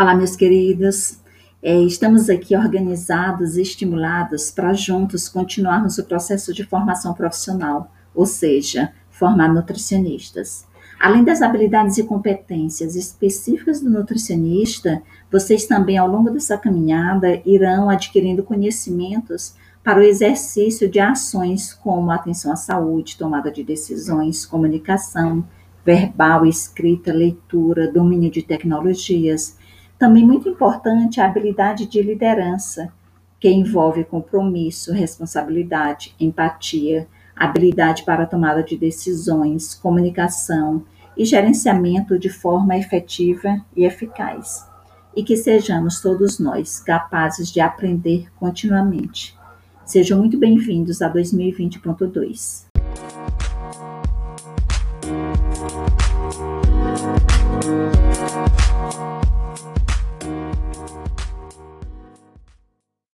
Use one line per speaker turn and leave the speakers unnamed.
Olá, meus queridos. É, estamos aqui organizados e estimulados para juntos continuarmos o processo de formação profissional, ou seja, formar nutricionistas. Além das habilidades e competências específicas do nutricionista, vocês também, ao longo dessa caminhada, irão adquirindo conhecimentos para o exercício de ações como atenção à saúde, tomada de decisões, comunicação, verbal, escrita, leitura, domínio de tecnologias também muito importante a habilidade de liderança, que envolve compromisso, responsabilidade, empatia, habilidade para tomada de decisões, comunicação e gerenciamento de forma efetiva e eficaz. E que sejamos todos nós capazes de aprender continuamente. Sejam muito bem-vindos a 2020.2.